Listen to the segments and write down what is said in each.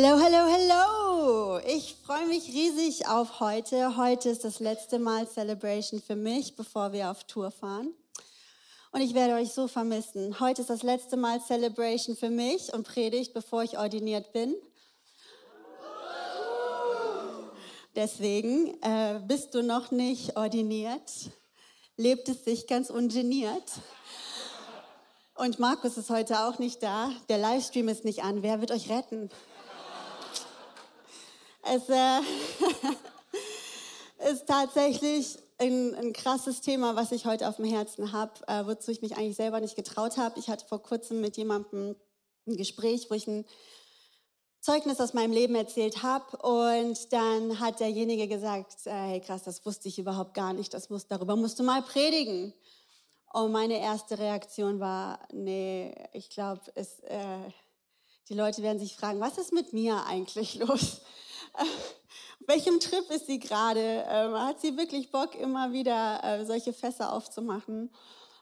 Hello, hello, hello! Ich freue mich riesig auf heute. Heute ist das letzte Mal Celebration für mich, bevor wir auf Tour fahren. Und ich werde euch so vermissen. Heute ist das letzte Mal Celebration für mich und Predigt, bevor ich ordiniert bin. Deswegen äh, bist du noch nicht ordiniert, lebt es sich ganz ungeniert. Und Markus ist heute auch nicht da. Der Livestream ist nicht an. Wer wird euch retten? Es äh, ist tatsächlich ein, ein, krasses Thema, was ich heute auf dem Herzen habe, äh, wozu ich mich eigentlich selber nicht getraut habe. Ich hatte vor kurzem mit jemandem ein Gespräch, wo ich ein Zeugnis aus meinem Leben erzählt habe und dann hat derjenige gesagt, äh, hey krass, das wusste ich überhaupt gar nicht, das muss, darüber musst du mal predigen. Und meine erste Reaktion war, nee, ich glaube, äh, die Leute werden sich fragen, was ist mit mir eigentlich los? Auf welchem Trip ist sie gerade? Ähm, hat sie wirklich Bock, immer wieder äh, solche Fässer aufzumachen?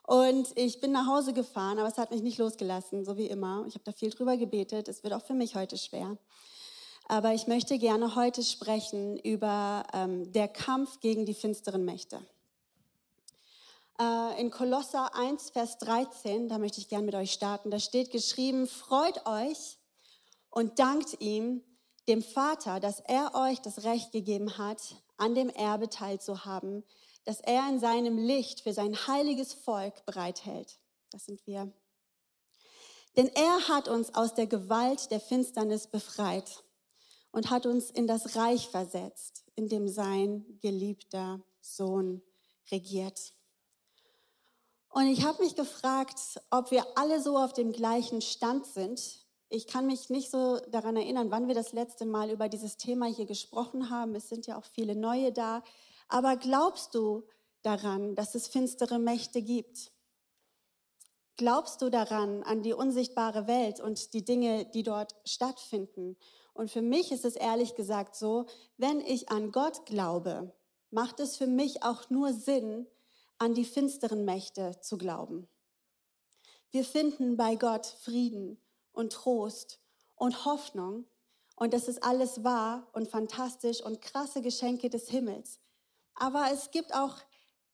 Und ich bin nach Hause gefahren, aber es hat mich nicht losgelassen, so wie immer. Ich habe da viel drüber gebetet. Es wird auch für mich heute schwer. Aber ich möchte gerne heute sprechen über ähm, der Kampf gegen die finsteren Mächte. Äh, in Kolosser 1, Vers 13, da möchte ich gerne mit euch starten, da steht geschrieben, freut euch und dankt ihm, dem Vater, dass er euch das Recht gegeben hat, an dem Erbe teilzuhaben, das er in seinem Licht für sein heiliges Volk bereithält. Das sind wir. Denn er hat uns aus der Gewalt der Finsternis befreit und hat uns in das Reich versetzt, in dem sein geliebter Sohn regiert. Und ich habe mich gefragt, ob wir alle so auf dem gleichen Stand sind, ich kann mich nicht so daran erinnern, wann wir das letzte Mal über dieses Thema hier gesprochen haben. Es sind ja auch viele neue da. Aber glaubst du daran, dass es finstere Mächte gibt? Glaubst du daran, an die unsichtbare Welt und die Dinge, die dort stattfinden? Und für mich ist es ehrlich gesagt so, wenn ich an Gott glaube, macht es für mich auch nur Sinn, an die finsteren Mächte zu glauben. Wir finden bei Gott Frieden und Trost und Hoffnung. Und das ist alles wahr und fantastisch und krasse Geschenke des Himmels. Aber es gibt auch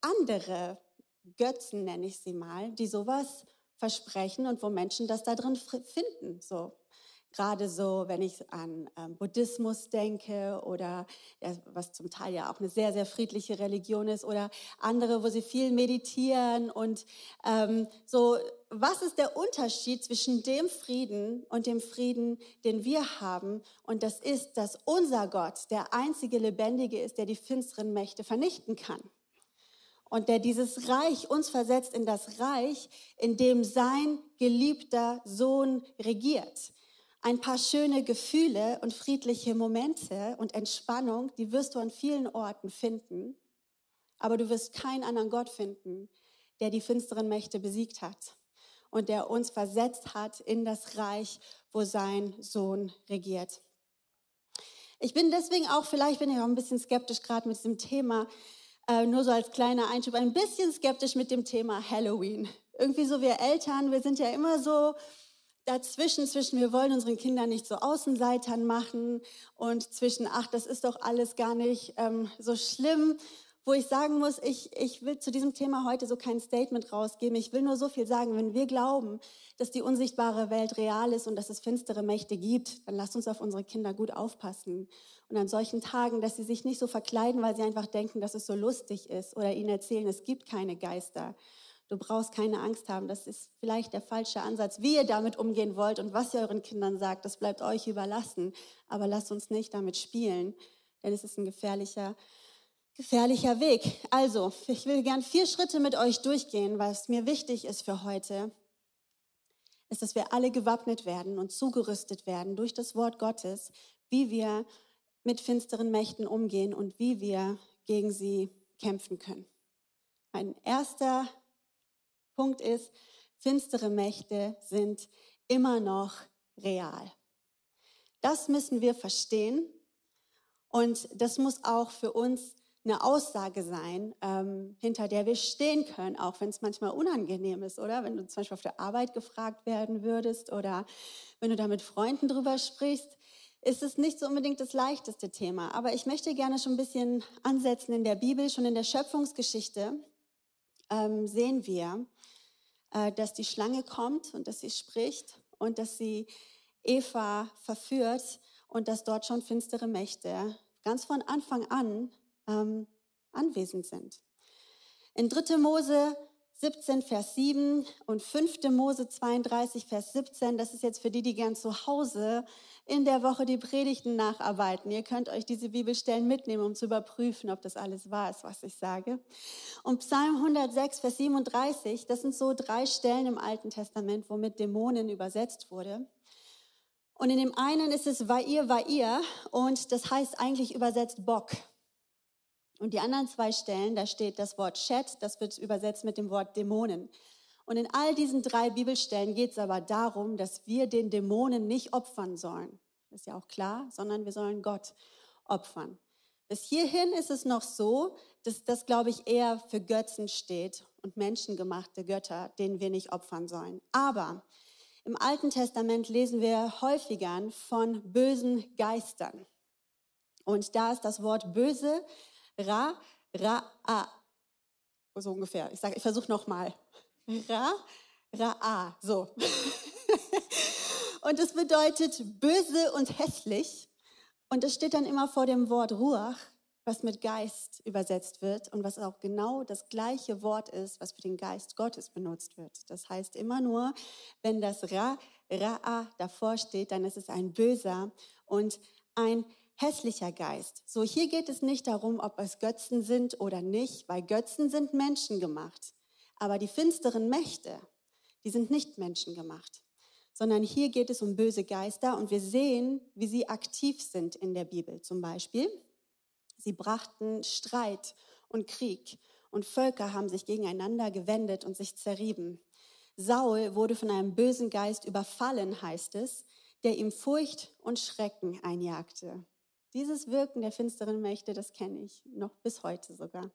andere Götzen, nenne ich sie mal, die sowas versprechen und wo Menschen das da drin finden. So Gerade so, wenn ich an ähm, Buddhismus denke oder ja, was zum Teil ja auch eine sehr, sehr friedliche Religion ist oder andere, wo sie viel meditieren und ähm, so, was ist der Unterschied zwischen dem Frieden und dem Frieden, den wir haben? Und das ist, dass unser Gott der einzige Lebendige ist, der die finsteren Mächte vernichten kann und der dieses Reich uns versetzt in das Reich, in dem sein geliebter Sohn regiert ein paar schöne Gefühle und friedliche Momente und Entspannung, die wirst du an vielen Orten finden, aber du wirst keinen anderen Gott finden, der die finsteren Mächte besiegt hat und der uns versetzt hat in das Reich, wo sein Sohn regiert. Ich bin deswegen auch, vielleicht bin ich auch ein bisschen skeptisch gerade mit diesem Thema, äh, nur so als kleiner Einschub, ein bisschen skeptisch mit dem Thema Halloween. Irgendwie so wir Eltern, wir sind ja immer so, dazwischen, zwischen wir wollen unseren Kindern nicht so Außenseitern machen und zwischen, ach, das ist doch alles gar nicht ähm, so schlimm, wo ich sagen muss, ich, ich will zu diesem Thema heute so kein Statement rausgeben. Ich will nur so viel sagen, wenn wir glauben, dass die unsichtbare Welt real ist und dass es finstere Mächte gibt, dann lasst uns auf unsere Kinder gut aufpassen. Und an solchen Tagen, dass sie sich nicht so verkleiden, weil sie einfach denken, dass es so lustig ist oder ihnen erzählen, es gibt keine Geister Du brauchst keine Angst haben. Das ist vielleicht der falsche Ansatz. Wie ihr damit umgehen wollt und was ihr euren Kindern sagt, das bleibt euch überlassen. Aber lasst uns nicht damit spielen, denn es ist ein gefährlicher, gefährlicher Weg. Also, ich will gern vier Schritte mit euch durchgehen, was mir wichtig ist für heute, ist, dass wir alle gewappnet werden und zugerüstet werden durch das Wort Gottes, wie wir mit finsteren Mächten umgehen und wie wir gegen sie kämpfen können. Mein erster Punkt ist, finstere Mächte sind immer noch real. Das müssen wir verstehen und das muss auch für uns eine Aussage sein, ähm, hinter der wir stehen können, auch wenn es manchmal unangenehm ist, oder? Wenn du zum Beispiel auf der Arbeit gefragt werden würdest oder wenn du da mit Freunden drüber sprichst. ist es nicht so unbedingt das leichteste Thema. Aber ich möchte gerne schon ein bisschen ansetzen in der Bibel. Schon in der Schöpfungsgeschichte ähm, sehen wir, dass die Schlange kommt und dass sie spricht und dass sie Eva verführt und dass dort schon finstere Mächte ganz von Anfang an ähm, anwesend sind. In 3. Mose 17, Vers 7 und 5. Mose 32, Vers 17. Das ist jetzt für die, die gern zu Hause in der Woche die Predigten nacharbeiten. Ihr könnt euch diese Bibelstellen mitnehmen, um zu überprüfen, ob das alles wahr ist, was ich sage. Und Psalm 106, Vers 37, das sind so drei Stellen im Alten Testament, womit Dämonen übersetzt wurde. Und in dem einen ist es Vair, Vair und das heißt eigentlich übersetzt Bock. Und die anderen zwei Stellen, da steht das Wort Chat, das wird übersetzt mit dem Wort Dämonen. Und in all diesen drei Bibelstellen geht es aber darum, dass wir den Dämonen nicht opfern sollen. ist ja auch klar, sondern wir sollen Gott opfern. Bis hierhin ist es noch so, dass das, glaube ich, eher für Götzen steht und menschengemachte Götter, denen wir nicht opfern sollen. Aber im Alten Testament lesen wir häufiger von bösen Geistern. Und da ist das Wort böse Ra, Ra, A. So ungefähr. Ich sage, ich versuche nochmal. Ra, Ra, A. So. und es bedeutet böse und hässlich. Und es steht dann immer vor dem Wort Ruach, was mit Geist übersetzt wird und was auch genau das gleiche Wort ist, was für den Geist Gottes benutzt wird. Das heißt immer nur, wenn das Ra, Ra, davor steht, dann ist es ein böser und ein hässlicher Geist. So, hier geht es nicht darum, ob es Götzen sind oder nicht, weil Götzen sind Menschen gemacht. Aber die finsteren Mächte, die sind nicht Menschen gemacht, sondern hier geht es um böse Geister und wir sehen, wie sie aktiv sind in der Bibel. Zum Beispiel, sie brachten Streit und Krieg und Völker haben sich gegeneinander gewendet und sich zerrieben. Saul wurde von einem bösen Geist überfallen, heißt es, der ihm Furcht und Schrecken einjagte. Dieses Wirken der finsteren Mächte, das kenne ich noch bis heute sogar.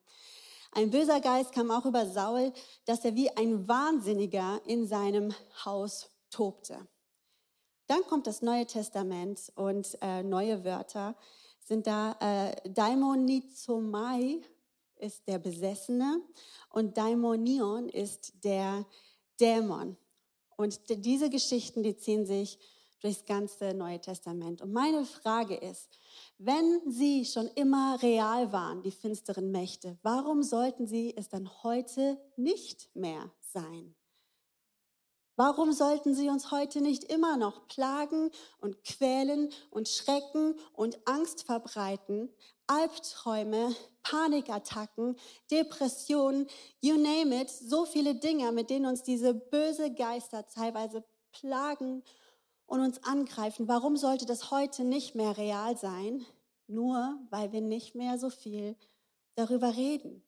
Ein böser Geist kam auch über Saul, dass er wie ein Wahnsinniger in seinem Haus tobte. Dann kommt das Neue Testament und äh, neue Wörter sind da. Äh, Daimonizomai ist der Besessene und Daimonion ist der Dämon. Und diese Geschichten, die ziehen sich durchs ganze Neue Testament. Und meine Frage ist, wenn sie schon immer real waren, die finsteren Mächte, warum sollten sie es dann heute nicht mehr sein? Warum sollten sie uns heute nicht immer noch plagen und quälen und schrecken und Angst verbreiten, Albträume, Panikattacken, Depressionen, you name it, so viele Dinge, mit denen uns diese böse Geister teilweise plagen und uns angreifen. Warum sollte das heute nicht mehr real sein? Nur weil wir nicht mehr so viel darüber reden.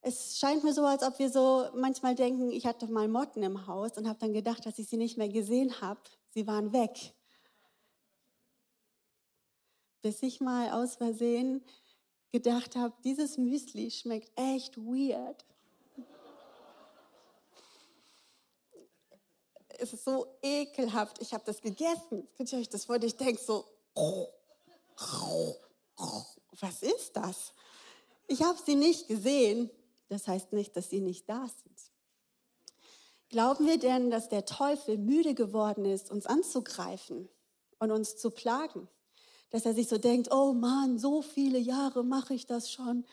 Es scheint mir so, als ob wir so manchmal denken, ich hatte mal Motten im Haus und habe dann gedacht, dass ich sie nicht mehr gesehen habe. Sie waren weg. Bis ich mal aus Versehen gedacht habe, dieses Müsli schmeckt echt weird. Es ist so ekelhaft. Ich habe das gegessen. Könnt ihr euch das vorstellen? Ich denke so, was ist das? Ich habe sie nicht gesehen. Das heißt nicht, dass sie nicht da sind. Glauben wir denn, dass der Teufel müde geworden ist, uns anzugreifen und uns zu plagen? Dass er sich so denkt, oh Mann, so viele Jahre mache ich das schon.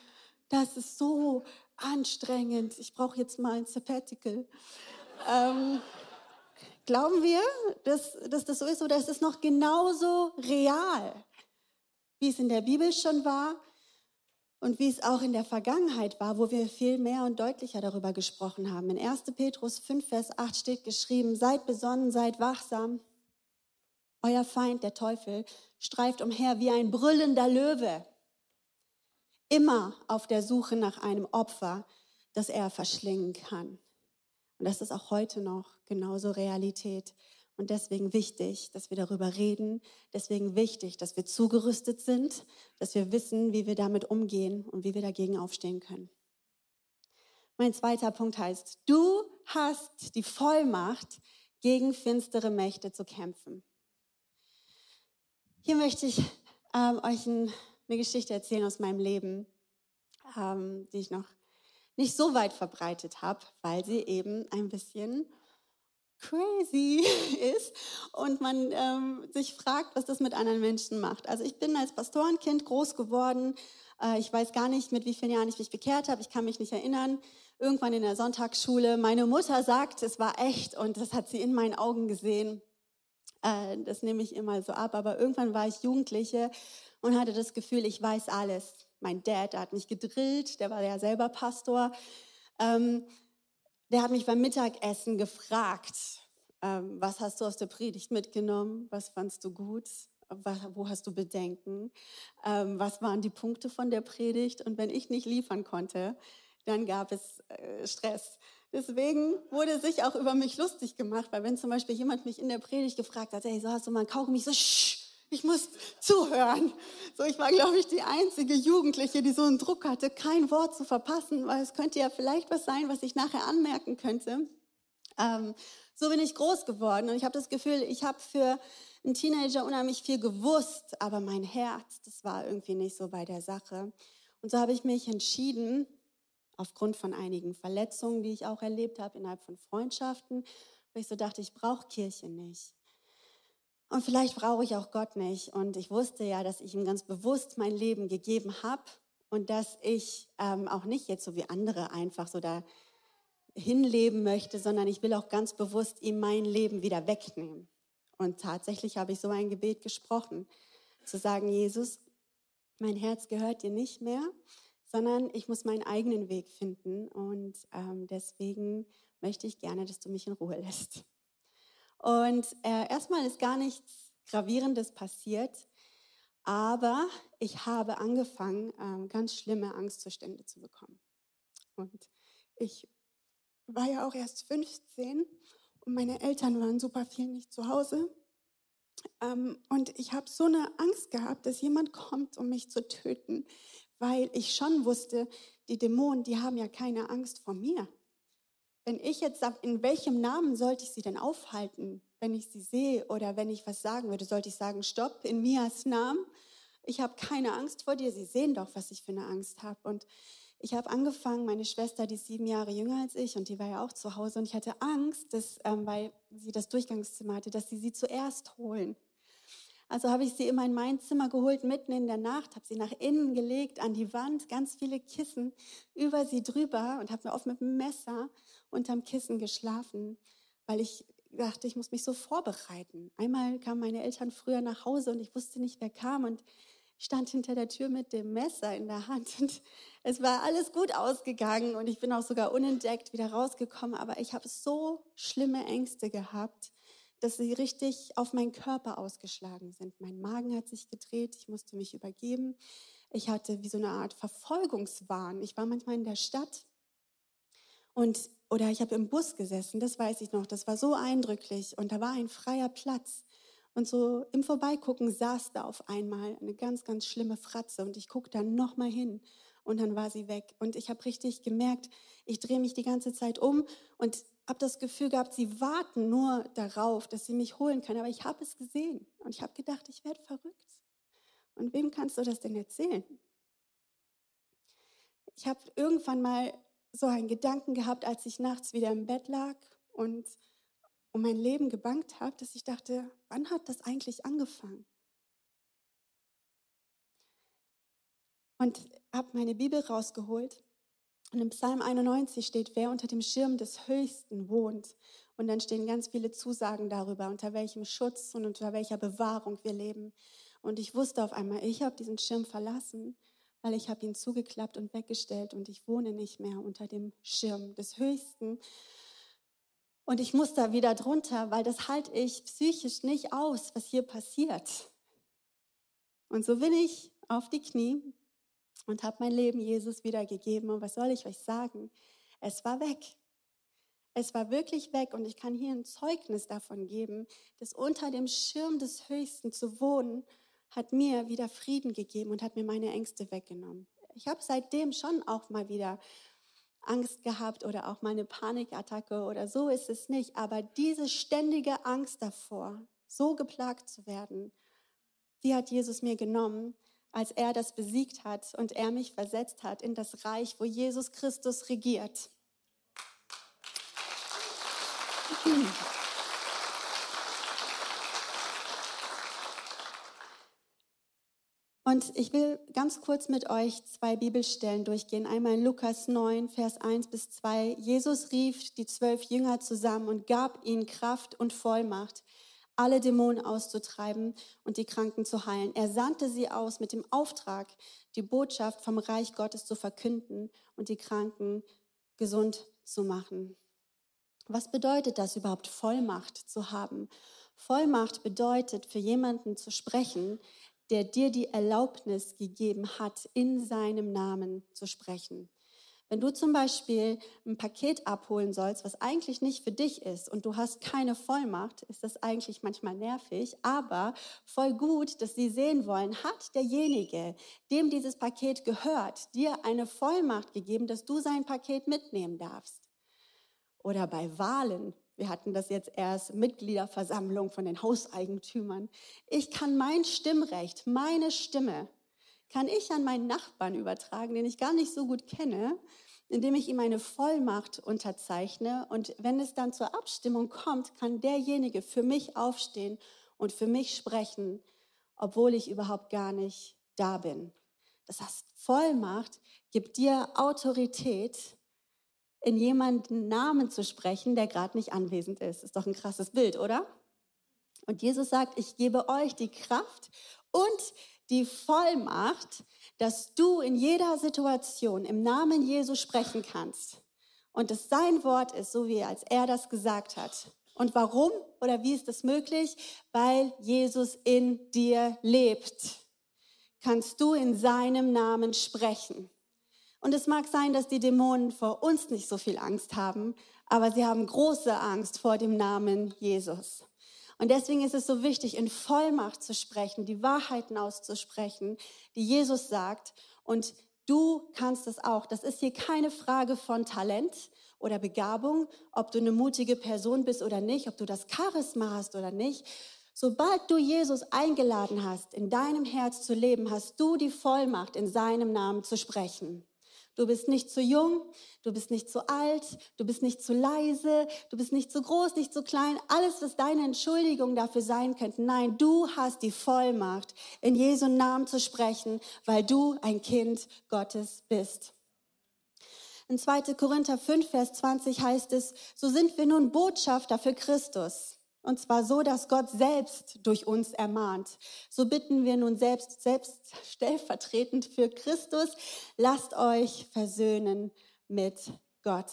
Das ist so anstrengend. Ich brauche jetzt mal ein Sabbatical. Ähm, Glauben wir, dass, dass das so ist oder ist es noch genauso real, wie es in der Bibel schon war und wie es auch in der Vergangenheit war, wo wir viel mehr und deutlicher darüber gesprochen haben. In 1. Petrus 5, Vers 8 steht geschrieben, seid besonnen, seid wachsam. Euer Feind, der Teufel, streift umher wie ein brüllender Löwe, immer auf der Suche nach einem Opfer, das er verschlingen kann. Und das ist auch heute noch genauso Realität. Und deswegen wichtig, dass wir darüber reden. Deswegen wichtig, dass wir zugerüstet sind, dass wir wissen, wie wir damit umgehen und wie wir dagegen aufstehen können. Mein zweiter Punkt heißt, du hast die Vollmacht, gegen finstere Mächte zu kämpfen. Hier möchte ich ähm, euch ein, eine Geschichte erzählen aus meinem Leben, ähm, die ich noch nicht so weit verbreitet habe, weil sie eben ein bisschen crazy ist und man ähm, sich fragt, was das mit anderen Menschen macht. Also ich bin als Pastorenkind groß geworden. Äh, ich weiß gar nicht, mit wie vielen Jahren ich mich bekehrt habe. Ich kann mich nicht erinnern. Irgendwann in der Sonntagsschule. Meine Mutter sagt, es war echt und das hat sie in meinen Augen gesehen. Äh, das nehme ich immer so ab. Aber irgendwann war ich Jugendliche und hatte das Gefühl, ich weiß alles. Mein Dad, der hat mich gedrillt, der war ja selber Pastor. Ähm, der hat mich beim Mittagessen gefragt, ähm, was hast du aus der Predigt mitgenommen? Was fandst du gut? Was, wo hast du Bedenken? Ähm, was waren die Punkte von der Predigt? Und wenn ich nicht liefern konnte, dann gab es äh, Stress. Deswegen wurde sich auch über mich lustig gemacht, weil wenn zum Beispiel jemand mich in der Predigt gefragt hat, hey, so hast du mal einen Kaugummi, so, shh, ich muss zuhören. So, ich war, glaube ich, die einzige Jugendliche, die so einen Druck hatte, kein Wort zu verpassen, weil es könnte ja vielleicht was sein, was ich nachher anmerken könnte. Ähm, so bin ich groß geworden und ich habe das Gefühl, ich habe für einen Teenager unheimlich viel gewusst, aber mein Herz, das war irgendwie nicht so bei der Sache. Und so habe ich mich entschieden, aufgrund von einigen Verletzungen, die ich auch erlebt habe innerhalb von Freundschaften, weil ich so dachte, ich brauche Kirche nicht. Und vielleicht brauche ich auch Gott nicht. Und ich wusste ja, dass ich ihm ganz bewusst mein Leben gegeben habe und dass ich ähm, auch nicht jetzt so wie andere einfach so da hinleben möchte, sondern ich will auch ganz bewusst ihm mein Leben wieder wegnehmen. Und tatsächlich habe ich so ein Gebet gesprochen, zu sagen, Jesus, mein Herz gehört dir nicht mehr, sondern ich muss meinen eigenen Weg finden. Und ähm, deswegen möchte ich gerne, dass du mich in Ruhe lässt. Und äh, erstmal ist gar nichts Gravierendes passiert, aber ich habe angefangen, ähm, ganz schlimme Angstzustände zu bekommen. Und ich war ja auch erst 15 und meine Eltern waren super viel nicht zu Hause. Ähm, und ich habe so eine Angst gehabt, dass jemand kommt, um mich zu töten, weil ich schon wusste, die Dämonen, die haben ja keine Angst vor mir. Wenn ich jetzt sage, in welchem Namen sollte ich sie denn aufhalten, wenn ich sie sehe oder wenn ich was sagen würde, sollte ich sagen, stopp, in Mias Namen. Ich habe keine Angst vor dir. Sie sehen doch, was ich für eine Angst habe. Und ich habe angefangen, meine Schwester, die ist sieben Jahre jünger als ich und die war ja auch zu Hause und ich hatte Angst, dass, ähm, weil sie das Durchgangszimmer hatte, dass sie sie zuerst holen. Also habe ich sie immer in mein Zimmer geholt, mitten in der Nacht, habe sie nach innen gelegt, an die Wand, ganz viele Kissen über sie drüber und habe mir oft mit dem Messer unterm Kissen geschlafen, weil ich dachte, ich muss mich so vorbereiten. Einmal kamen meine Eltern früher nach Hause und ich wusste nicht, wer kam und stand hinter der Tür mit dem Messer in der Hand und es war alles gut ausgegangen und ich bin auch sogar unentdeckt wieder rausgekommen, aber ich habe so schlimme Ängste gehabt, dass sie richtig auf meinen Körper ausgeschlagen sind. Mein Magen hat sich gedreht, ich musste mich übergeben. Ich hatte wie so eine Art Verfolgungswahn. Ich war manchmal in der Stadt und oder ich habe im Bus gesessen, das weiß ich noch, das war so eindrücklich und da war ein freier Platz und so im Vorbeigucken saß da auf einmal eine ganz, ganz schlimme Fratze und ich guckte dann nochmal hin und dann war sie weg. Und ich habe richtig gemerkt, ich drehe mich die ganze Zeit um und habe das Gefühl gehabt, sie warten nur darauf, dass sie mich holen können. Aber ich habe es gesehen und ich habe gedacht, ich werde verrückt. Und wem kannst du das denn erzählen? Ich habe irgendwann mal so einen Gedanken gehabt, als ich nachts wieder im Bett lag und um mein Leben gebankt habe, dass ich dachte, wann hat das eigentlich angefangen? Und habe meine Bibel rausgeholt und im Psalm 91 steht, wer unter dem Schirm des Höchsten wohnt. Und dann stehen ganz viele Zusagen darüber, unter welchem Schutz und unter welcher Bewahrung wir leben. Und ich wusste auf einmal, ich habe diesen Schirm verlassen, weil ich habe ihn zugeklappt und weggestellt und ich wohne nicht mehr unter dem Schirm des Höchsten. Und ich muss da wieder drunter, weil das halte ich psychisch nicht aus, was hier passiert. Und so bin ich auf die Knie und habe mein Leben Jesus wiedergegeben. Und was soll ich euch sagen? Es war weg. Es war wirklich weg und ich kann hier ein Zeugnis davon geben, dass unter dem Schirm des Höchsten zu wohnen, hat mir wieder Frieden gegeben und hat mir meine Ängste weggenommen. Ich habe seitdem schon auch mal wieder Angst gehabt oder auch mal eine Panikattacke oder so ist es nicht. Aber diese ständige Angst davor, so geplagt zu werden, Die hat Jesus mir genommen, als er das besiegt hat und er mich versetzt hat in das Reich, wo Jesus Christus regiert. Und ich will ganz kurz mit euch zwei Bibelstellen durchgehen. Einmal in Lukas 9, Vers 1 bis 2. Jesus rief die zwölf Jünger zusammen und gab ihnen Kraft und Vollmacht, alle Dämonen auszutreiben und die Kranken zu heilen. Er sandte sie aus mit dem Auftrag, die Botschaft vom Reich Gottes zu verkünden und die Kranken gesund zu machen. Was bedeutet das überhaupt, Vollmacht zu haben? Vollmacht bedeutet, für jemanden zu sprechen, der dir die Erlaubnis gegeben hat, in seinem Namen zu sprechen. Wenn du zum Beispiel ein Paket abholen sollst, was eigentlich nicht für dich ist und du hast keine Vollmacht, ist das eigentlich manchmal nervig, aber voll gut, dass sie sehen wollen, hat derjenige, dem dieses Paket gehört, dir eine Vollmacht gegeben, dass du sein Paket mitnehmen darfst. Oder bei Wahlen, wir hatten das jetzt erst Mitgliederversammlung von den Hauseigentümern. Ich kann mein Stimmrecht, meine Stimme, kann ich an meinen Nachbarn übertragen, den ich gar nicht so gut kenne, indem ich ihm eine Vollmacht unterzeichne. Und wenn es dann zur Abstimmung kommt, kann derjenige für mich aufstehen und für mich sprechen, obwohl ich überhaupt gar nicht da bin. Das heißt, Vollmacht gibt dir Autorität, in jemanden Namen zu sprechen, der gerade nicht anwesend ist. Ist doch ein krasses Bild, oder? Und Jesus sagt, ich gebe euch die Kraft und die Vollmacht, dass du in jeder Situation im Namen Jesu sprechen kannst. Und es sein Wort ist, so wie als er das gesagt hat. Und warum oder wie ist das möglich? Weil Jesus in dir lebt. Kannst du in seinem Namen sprechen. Und es mag sein, dass die Dämonen vor uns nicht so viel Angst haben, aber sie haben große Angst vor dem Namen Jesus. Und deswegen ist es so wichtig, in Vollmacht zu sprechen, die Wahrheiten auszusprechen, die Jesus sagt. Und du kannst es auch. Das ist hier keine Frage von Talent oder Begabung, ob du eine mutige Person bist oder nicht, ob du das Charisma hast oder nicht. Sobald du Jesus eingeladen hast, in deinem Herz zu leben, hast du die Vollmacht, in seinem Namen zu sprechen. Du bist nicht zu jung, du bist nicht zu alt, du bist nicht zu leise, du bist nicht zu groß, nicht zu klein. Alles, was deine Entschuldigung dafür sein könnte. Nein, du hast die Vollmacht, in Jesu Namen zu sprechen, weil du ein Kind Gottes bist. In 2. Korinther 5, Vers 20 heißt es, so sind wir nun Botschafter für Christus. Und zwar so, dass Gott selbst durch uns ermahnt. So bitten wir nun selbst, selbst stellvertretend für Christus, lasst euch versöhnen mit Gott.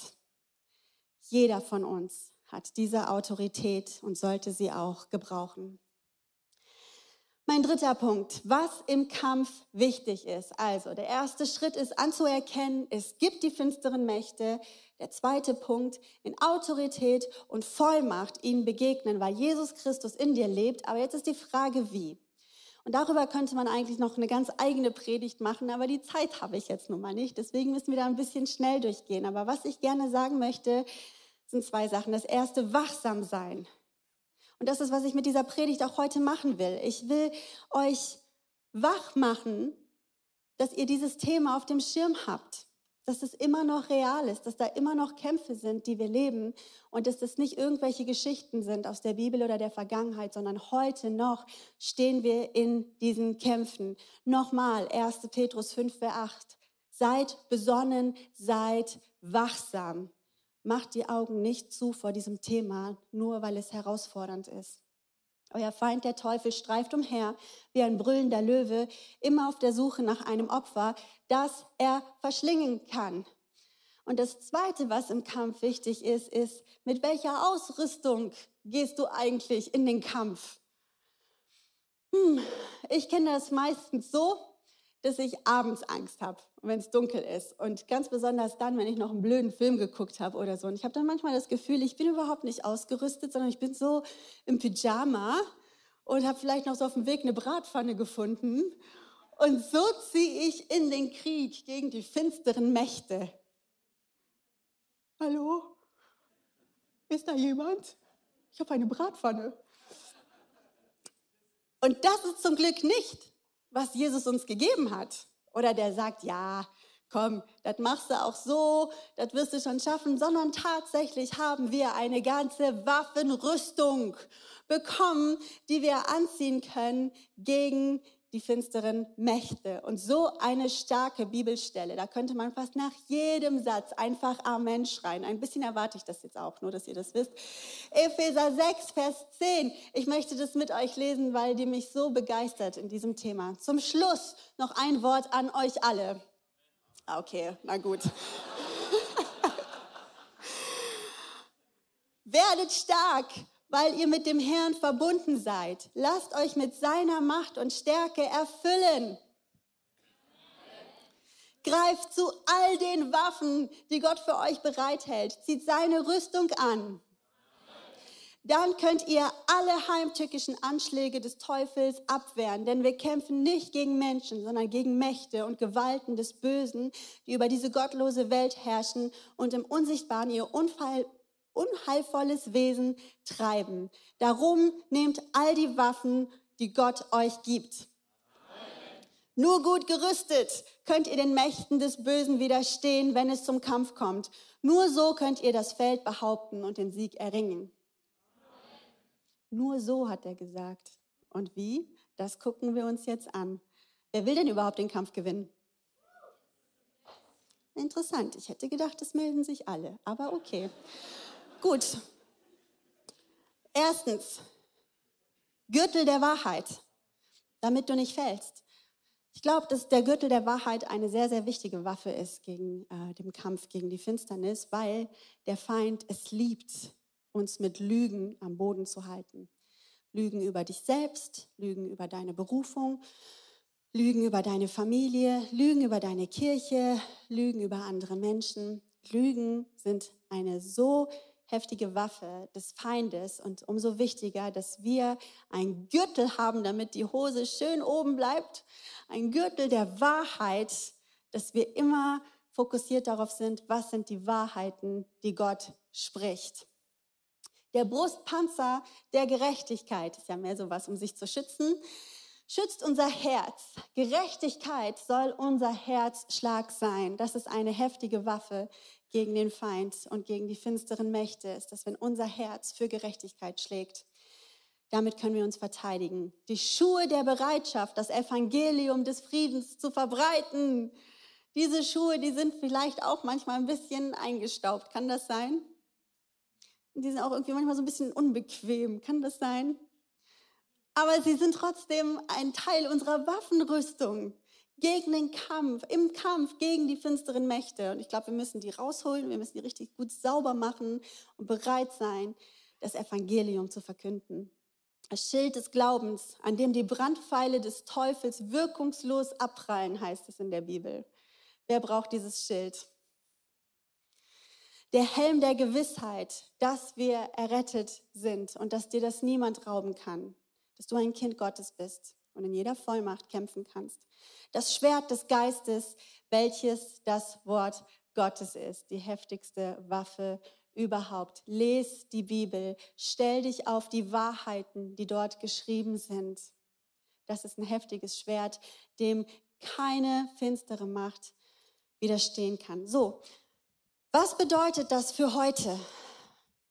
Jeder von uns hat diese Autorität und sollte sie auch gebrauchen. Mein dritter Punkt, was im Kampf wichtig ist. Also, der erste Schritt ist anzuerkennen, es gibt die finsteren Mächte. Der zweite Punkt, in Autorität und Vollmacht ihnen begegnen, weil Jesus Christus in dir lebt. Aber jetzt ist die Frage, wie? Und darüber könnte man eigentlich noch eine ganz eigene Predigt machen, aber die Zeit habe ich jetzt nun mal nicht. Deswegen müssen wir da ein bisschen schnell durchgehen. Aber was ich gerne sagen möchte, sind zwei Sachen. Das erste, wachsam sein. Und das ist, was ich mit dieser Predigt auch heute machen will. Ich will euch wach machen, dass ihr dieses Thema auf dem Schirm habt, dass es immer noch real ist, dass da immer noch Kämpfe sind, die wir leben und dass das nicht irgendwelche Geschichten sind aus der Bibel oder der Vergangenheit, sondern heute noch stehen wir in diesen Kämpfen. Nochmal, 1. Petrus 5, Vers 8. Seid besonnen, seid wachsam. Macht die Augen nicht zu vor diesem Thema, nur weil es herausfordernd ist. Euer Feind, der Teufel, streift umher wie ein brüllender Löwe, immer auf der Suche nach einem Opfer, das er verschlingen kann. Und das Zweite, was im Kampf wichtig ist, ist, mit welcher Ausrüstung gehst du eigentlich in den Kampf? Hm, ich kenne das meistens so, dass ich abends Angst habe, wenn es dunkel ist. Und ganz besonders dann, wenn ich noch einen blöden Film geguckt habe oder so. Und ich habe dann manchmal das Gefühl, ich bin überhaupt nicht ausgerüstet, sondern ich bin so im Pyjama und habe vielleicht noch so auf dem Weg eine Bratpfanne gefunden. Und so ziehe ich in den Krieg gegen die finsteren Mächte. Hallo? Ist da jemand? Ich habe eine Bratpfanne. Und das ist zum Glück nicht, was Jesus uns gegeben hat. Oder der sagt, ja, komm, das machst du auch so, das wirst du schon schaffen, sondern tatsächlich haben wir eine ganze Waffenrüstung bekommen, die wir anziehen können gegen die finsteren Mächte. Und so eine starke Bibelstelle, da könnte man fast nach jedem Satz einfach Amen schreien. Ein bisschen erwarte ich das jetzt auch, nur dass ihr das wisst. Epheser 6, Vers 10. Ich möchte das mit euch lesen, weil die mich so begeistert in diesem Thema. Zum Schluss noch ein Wort an euch alle. Ah, okay, na gut. Werdet stark weil ihr mit dem Herrn verbunden seid. Lasst euch mit seiner Macht und Stärke erfüllen. Greift zu all den Waffen, die Gott für euch bereithält. Zieht seine Rüstung an. Dann könnt ihr alle heimtückischen Anschläge des Teufels abwehren, denn wir kämpfen nicht gegen Menschen, sondern gegen Mächte und Gewalten des Bösen, die über diese gottlose Welt herrschen und im Unsichtbaren ihr Unfall, unheilvolles Wesen treiben. Darum nehmt all die Waffen, die Gott euch gibt. Nur gut gerüstet könnt ihr den Mächten des Bösen widerstehen, wenn es zum Kampf kommt. Nur so könnt ihr das Feld behaupten und den Sieg erringen. Nur so hat er gesagt. Und wie? Das gucken wir uns jetzt an. Wer will denn überhaupt den Kampf gewinnen? Interessant. Ich hätte gedacht, es melden sich alle. Aber okay. Gut. Erstens, Gürtel der Wahrheit, damit du nicht fällst. Ich glaube, dass der Gürtel der Wahrheit eine sehr, sehr wichtige Waffe ist gegen äh, den Kampf gegen die Finsternis, weil der Feind es liebt, uns mit Lügen am Boden zu halten. Lügen über dich selbst, Lügen über deine Berufung, Lügen über deine Familie, Lügen über deine Kirche, Lügen über andere Menschen. Lügen sind eine so heftige Waffe des Feindes und umso wichtiger, dass wir ein Gürtel haben, damit die Hose schön oben bleibt, ein Gürtel der Wahrheit, dass wir immer fokussiert darauf sind, was sind die Wahrheiten, die Gott spricht. Der Brustpanzer der Gerechtigkeit ist ja mehr sowas, um sich zu schützen, schützt unser Herz. Gerechtigkeit soll unser Herzschlag sein. Das ist eine heftige Waffe, gegen den Feind und gegen die finsteren Mächte ist, dass wenn unser Herz für Gerechtigkeit schlägt, damit können wir uns verteidigen. Die Schuhe der Bereitschaft, das Evangelium des Friedens zu verbreiten. Diese Schuhe, die sind vielleicht auch manchmal ein bisschen eingestaubt. Kann das sein? Die sind auch irgendwie manchmal so ein bisschen unbequem. Kann das sein? Aber sie sind trotzdem ein Teil unserer Waffenrüstung gegen den Kampf, im Kampf gegen die finsteren Mächte. Und ich glaube, wir müssen die rausholen, wir müssen die richtig gut sauber machen und bereit sein, das Evangelium zu verkünden. Das Schild des Glaubens, an dem die Brandpfeile des Teufels wirkungslos abprallen, heißt es in der Bibel. Wer braucht dieses Schild? Der Helm der Gewissheit, dass wir errettet sind und dass dir das niemand rauben kann, dass du ein Kind Gottes bist und in jeder Vollmacht kämpfen kannst. Das Schwert des Geistes, welches das Wort Gottes ist, die heftigste Waffe überhaupt. Les die Bibel, stell dich auf die Wahrheiten, die dort geschrieben sind. Das ist ein heftiges Schwert, dem keine finstere Macht widerstehen kann. So, was bedeutet das für heute?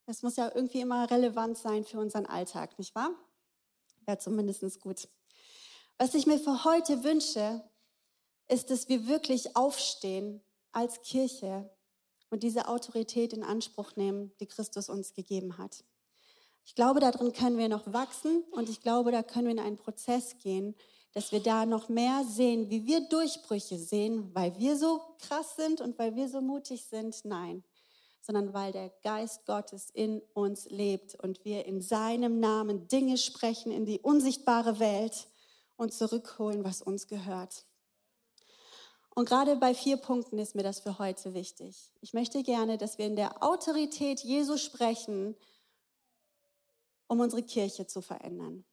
Das muss ja irgendwie immer relevant sein für unseren Alltag, nicht wahr? Wäre zumindest gut. Was ich mir für heute wünsche, ist, dass wir wirklich aufstehen als Kirche und diese Autorität in Anspruch nehmen, die Christus uns gegeben hat. Ich glaube, darin können wir noch wachsen und ich glaube, da können wir in einen Prozess gehen, dass wir da noch mehr sehen, wie wir Durchbrüche sehen, weil wir so krass sind und weil wir so mutig sind. Nein, sondern weil der Geist Gottes in uns lebt und wir in seinem Namen Dinge sprechen in die unsichtbare Welt und zurückholen, was uns gehört. Und gerade bei vier Punkten ist mir das für heute wichtig. Ich möchte gerne, dass wir in der Autorität Jesu sprechen, um unsere Kirche zu verändern.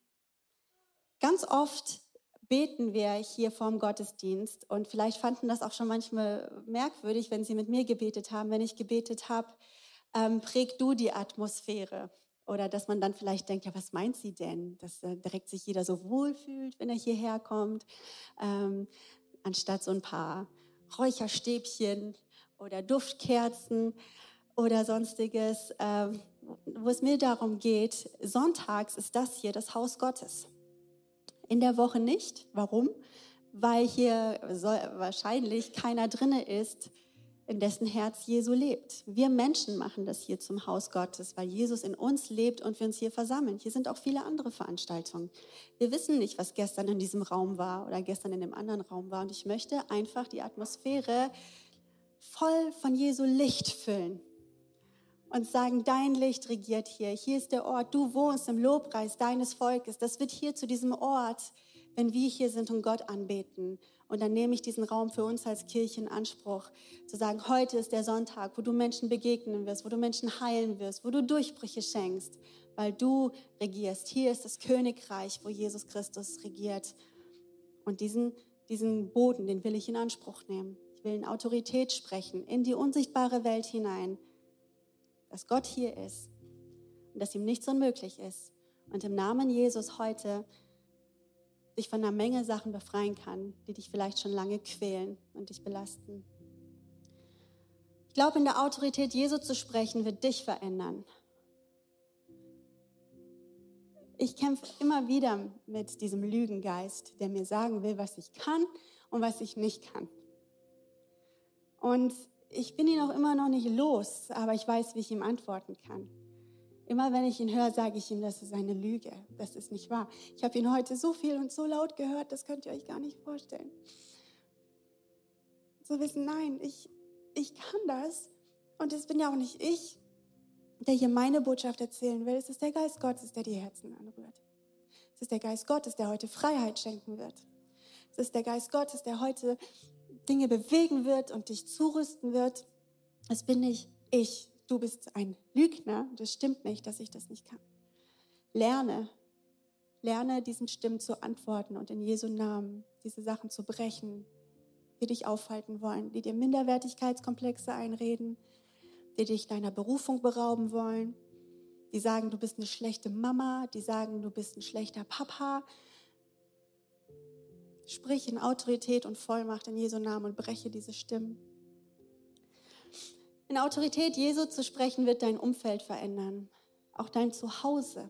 Ganz oft beten wir hier vorm Gottesdienst und vielleicht fanden das auch schon manchmal merkwürdig, wenn Sie mit mir gebetet haben, wenn ich gebetet habe, ähm, präg du die Atmosphäre. Oder dass man dann vielleicht denkt, ja, was meint sie denn? Dass äh, direkt sich jeder so wohlfühlt, wenn er hierher kommt, ähm, anstatt so ein paar Räucherstäbchen oder Duftkerzen oder sonstiges, ähm, wo es mir darum geht, sonntags ist das hier das Haus Gottes. In der Woche nicht. Warum? Weil hier wahrscheinlich keiner drinne ist, in dessen Herz Jesu lebt. Wir Menschen machen das hier zum Haus Gottes, weil Jesus in uns lebt und wir uns hier versammeln. Hier sind auch viele andere Veranstaltungen. Wir wissen nicht, was gestern in diesem Raum war oder gestern in dem anderen Raum war. Und ich möchte einfach die Atmosphäre voll von Jesu Licht füllen und sagen, dein Licht regiert hier. Hier ist der Ort. Du wohnst im Lobpreis deines Volkes. Das wird hier zu diesem Ort, wenn wir hier sind und Gott anbeten. Und dann nehme ich diesen Raum für uns als Kirche in Anspruch, zu sagen, heute ist der Sonntag, wo du Menschen begegnen wirst, wo du Menschen heilen wirst, wo du Durchbrüche schenkst, weil du regierst. Hier ist das Königreich, wo Jesus Christus regiert. Und diesen, diesen Boden, den will ich in Anspruch nehmen. Ich will in Autorität sprechen, in die unsichtbare Welt hinein, dass Gott hier ist und dass ihm nichts unmöglich ist. Und im Namen Jesus heute dich von einer Menge Sachen befreien kann, die dich vielleicht schon lange quälen und dich belasten. Ich glaube, in der Autorität Jesu zu sprechen, wird dich verändern. Ich kämpfe immer wieder mit diesem Lügengeist, der mir sagen will, was ich kann und was ich nicht kann. Und ich bin ihn auch immer noch nicht los, aber ich weiß, wie ich ihm antworten kann. Immer wenn ich ihn höre, sage ich ihm, das ist eine Lüge, das ist nicht wahr. Ich habe ihn heute so viel und so laut gehört, das könnt ihr euch gar nicht vorstellen. So wissen, nein, ich, ich kann das und es bin ja auch nicht ich, der hier meine Botschaft erzählen will. Es ist der Geist Gottes, der die Herzen anrührt. Es ist der Geist Gottes, der heute Freiheit schenken wird. Es ist der Geist Gottes, der heute Dinge bewegen wird und dich zurüsten wird. Es bin nicht ich, du bist ein Lügner, das stimmt nicht, dass ich das nicht kann. Lerne, lerne diesen Stimmen zu antworten und in Jesu Namen diese Sachen zu brechen, die dich aufhalten wollen, die dir Minderwertigkeitskomplexe einreden, die dich deiner Berufung berauben wollen, die sagen, du bist eine schlechte Mama, die sagen, du bist ein schlechter Papa. Sprich in Autorität und Vollmacht in Jesu Namen und breche diese Stimmen. In Autorität Jesu zu sprechen, wird dein Umfeld verändern, auch dein Zuhause.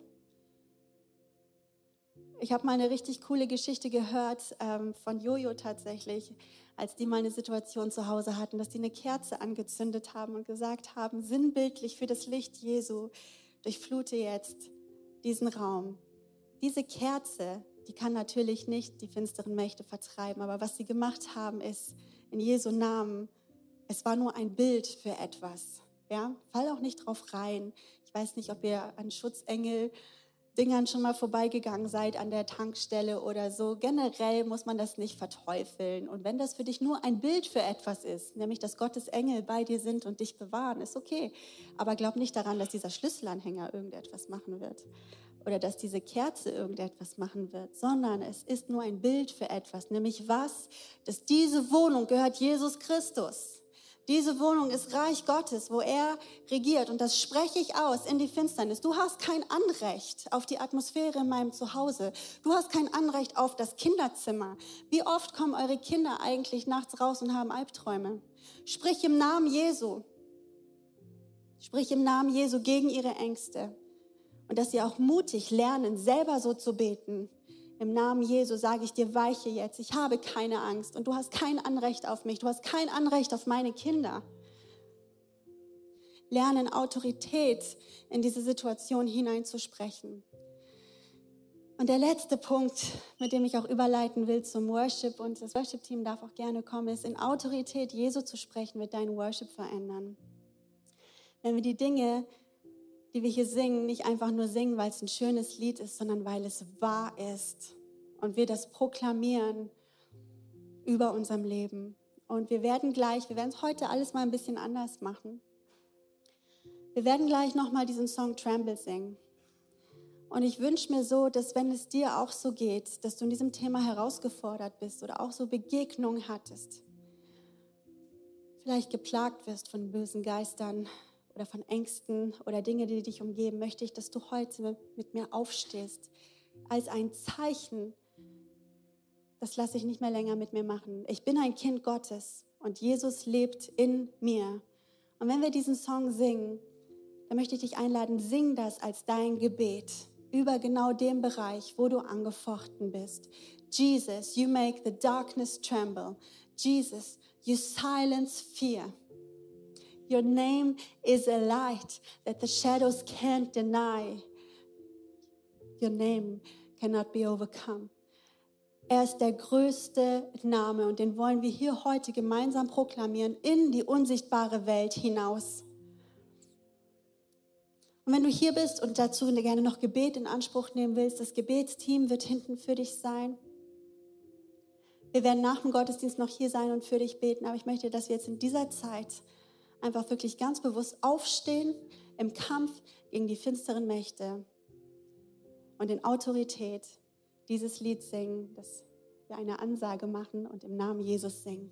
Ich habe mal eine richtig coole Geschichte gehört ähm, von Jojo tatsächlich, als die mal eine Situation zu Hause hatten, dass die eine Kerze angezündet haben und gesagt haben, sinnbildlich für das Licht Jesu, durchflute jetzt diesen Raum. Diese Kerze, die kann natürlich nicht die finsteren Mächte vertreiben, aber was sie gemacht haben, ist in Jesu Namen es war nur ein Bild für etwas. Ja, fall auch nicht drauf rein. Ich weiß nicht, ob ihr an Schutzengel Dingern schon mal vorbeigegangen seid an der Tankstelle oder so. Generell muss man das nicht verteufeln. Und wenn das für dich nur ein Bild für etwas ist, nämlich dass Gottes Engel bei dir sind und dich bewahren, ist okay. Aber glaub nicht daran, dass dieser Schlüsselanhänger irgendetwas machen wird oder dass diese Kerze irgendetwas machen wird, sondern es ist nur ein Bild für etwas, nämlich was, dass diese Wohnung gehört Jesus Christus. Diese Wohnung ist Reich Gottes, wo er regiert. Und das spreche ich aus in die Finsternis. Du hast kein Anrecht auf die Atmosphäre in meinem Zuhause. Du hast kein Anrecht auf das Kinderzimmer. Wie oft kommen eure Kinder eigentlich nachts raus und haben Albträume? Sprich im Namen Jesu. Sprich im Namen Jesu gegen ihre Ängste. Und dass sie auch mutig lernen, selber so zu beten im Namen Jesu sage ich dir, weiche jetzt. Ich habe keine Angst und du hast kein Anrecht auf mich. Du hast kein Anrecht auf meine Kinder. Lernen Autorität in diese Situation hineinzusprechen. Und der letzte Punkt, mit dem ich auch überleiten will zum Worship und das Worship-Team darf auch gerne kommen, ist in Autorität Jesu zu sprechen, wird dein Worship verändern. Wenn wir die Dinge die wir hier singen, nicht einfach nur singen, weil es ein schönes Lied ist, sondern weil es wahr ist und wir das proklamieren über unserem Leben. Und wir werden gleich, wir werden es heute alles mal ein bisschen anders machen. Wir werden gleich nochmal diesen Song Tremble singen. Und ich wünsche mir so, dass wenn es dir auch so geht, dass du in diesem Thema herausgefordert bist oder auch so Begegnungen hattest, vielleicht geplagt wirst von bösen Geistern oder von Ängsten oder Dinge, die dich umgeben, möchte ich, dass du heute mit mir aufstehst als ein Zeichen, das lasse ich nicht mehr länger mit mir machen. Ich bin ein Kind Gottes und Jesus lebt in mir. Und wenn wir diesen Song singen, dann möchte ich dich einladen, sing das als dein Gebet über genau dem Bereich, wo du angefochten bist. Jesus, you make the darkness tremble. Jesus, you silence fear. Your name is a light that the shadows can't deny. Your name cannot be overcome. Er ist der größte Name und den wollen wir hier heute gemeinsam proklamieren in die unsichtbare Welt hinaus. Und wenn du hier bist und dazu gerne noch Gebet in Anspruch nehmen willst, das Gebetsteam wird hinten für dich sein. Wir werden nach dem Gottesdienst noch hier sein und für dich beten, aber ich möchte, dass wir jetzt in dieser Zeit einfach wirklich ganz bewusst aufstehen im Kampf gegen die finsteren Mächte und in Autorität dieses Lied singen, dass wir eine Ansage machen und im Namen Jesus singen.